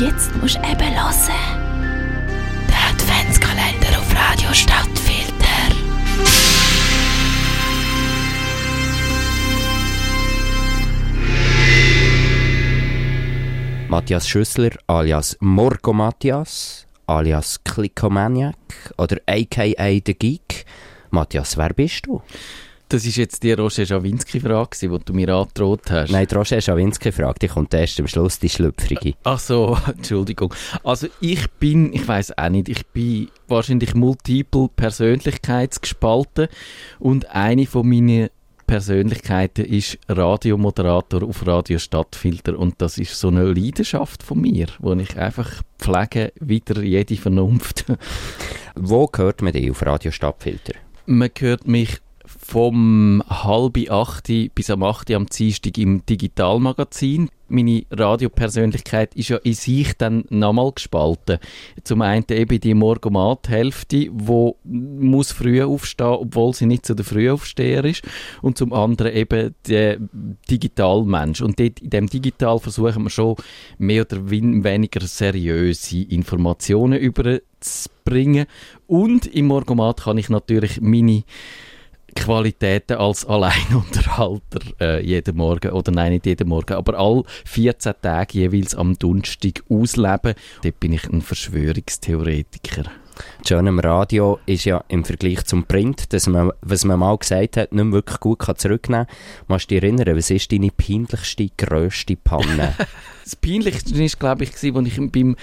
jetzt musst du eben hören. Der Adventskalender auf Radio Stadtfilter. Matthias Schüssler alias Morgo Matthias alias Clickomaniac oder aka The Geek. Matthias, wer bist du? Das ist jetzt die Roger Schawinski-Frage, die du mir angedroht hast. Nein, die Roger Schawinski-Frage, die kommt erst am Schluss, die schlüpfrige. Ach so, Entschuldigung. Also ich bin, ich weiß auch nicht, ich bin wahrscheinlich multiple Persönlichkeitsgespalten und eine von meinen Persönlichkeiten ist Radiomoderator auf Radio Stadtfilter und das ist so eine Leidenschaft von mir, wo ich einfach pflege, wieder jede Vernunft. Wo hört man dich auf Radio Stadtfilter? Man hört mich vom halb acht bis am acht am Dienstag im Digitalmagazin. Meine Radiopersönlichkeit ist ja in sich dann nochmal gespalten. Zum einen eben die Morgomat-Hälfte, die muss früh aufstehen, obwohl sie nicht so der Frühaufsteher ist. Und zum anderen eben der Digitalmensch. Und dort, in dem Digital versuchen wir schon mehr oder weniger seriöse Informationen überzubringen. Und im Morgomat kann ich natürlich meine Qualitäten als Alleinunterhalter äh, jeden Morgen, oder nein, nicht jeden Morgen, aber all 14 Tage jeweils am Donnerstag ausleben. Dort bin ich ein Verschwörungstheoretiker. Schöne am Radio ist ja im Vergleich zum Print, dass man, was man mal gesagt hat, nicht mehr wirklich gut kann zurücknehmen kann. Kannst du dich erinnern, was ist deine peinlichste, grösste Panne? das Peinlichste war, glaube ich, als ich beim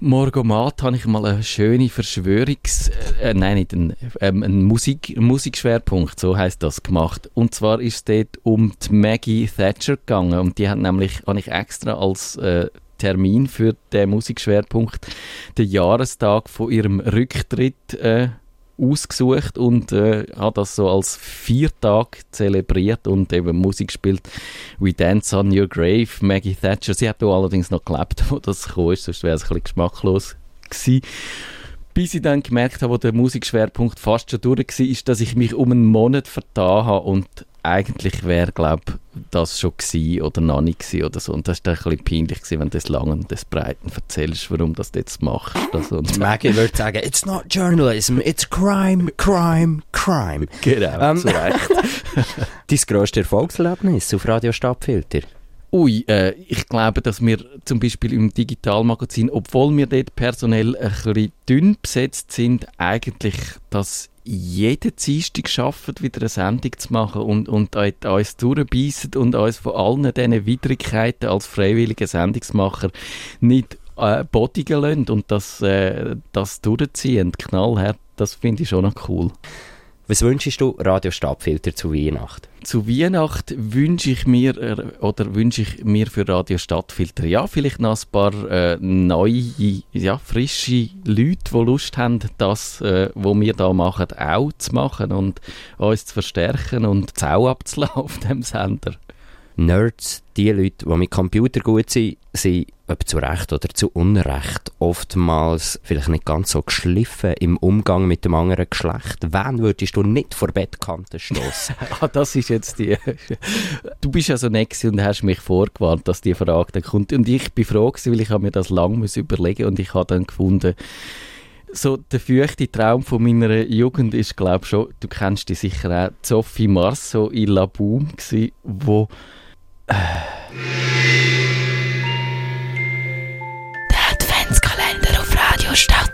Morgomat habe ich mal eine schöne Verschwörungs... Äh, nein, nicht einen, ähm, einen Musik, Musikschwerpunkt, so heißt das, gemacht. Und zwar ist es dort um die Maggie Thatcher gegangen. Und die hat nämlich, habe ich extra als äh, Termin für den Musikschwerpunkt den Jahrestag von ihrem Rücktritt äh, ausgesucht und äh, hat das so als Viertag zelebriert und eben Musik gespielt. We Dance on Your Grave, Maggie Thatcher. Sie hat allerdings noch gelebt, wo das kam, sonst wäre es ein bisschen geschmacklos gewesen. Bis ich dann gemerkt habe, wo der Musikschwerpunkt fast schon durch war, ist, dass ich mich um einen Monat vertan habe und eigentlich wäre, glaube das schon gewesen oder noch nicht gewesen oder so. Und das war ein bisschen peinlich gewesen, wenn du das lang und das Breiten erzählst, warum das jetzt machst. Also, und Maggie würde sagen, it's not journalism, it's crime, crime, crime. Genau, ähm, zu Recht. Dein grösstes Erfolgserlebnis auf Radio Stadtfilter? Ui, äh, ich glaube, dass wir zum Beispiel im Digitalmagazin, obwohl wir dort personell ein bisschen dünn besetzt sind, eigentlich das jeden Dienstag schaffen, wieder eine Sendung zu machen und, und uns durchbeissen und uns von allen diesen Widrigkeiten als freiwillige Sendungsmacher nicht äh, bodigen lassen und das, äh, das durchziehen, knallhart, das finde ich schon noch cool. Was wünschst du Radio Stadtfilter zu Weihnachten? Zu Weihnachten wünsche ich mir äh, oder wünsche ich mir für Radio Stadtfilter ja vielleicht noch ein paar äh, neue, ja frische Leute, die Lust haben, das, äh, was wir da machen, auch zu machen und uns zu verstärken und Zau abzulaufen auf dem Sender. Nerds, die Leute, die mit Computer gut sind, sind, ob zu Recht oder zu Unrecht, oftmals vielleicht nicht ganz so geschliffen im Umgang mit dem anderen Geschlecht. Wen würdest du nicht vor Bettkante stoßen? ah, das ist jetzt die... du bist ja so nett und hast mich vorgewarnt, dass die Frage dann kommt. Und ich bin froh gewesen, weil ich mir das lange überlegen und ich habe dann gefunden, so der feuchte Traum von meiner Jugend ist, glaube ich schon, du kennst die sicher auch, Sophie Marceau in La Boom, wo... Der Adventskalender auf Radio Stadt.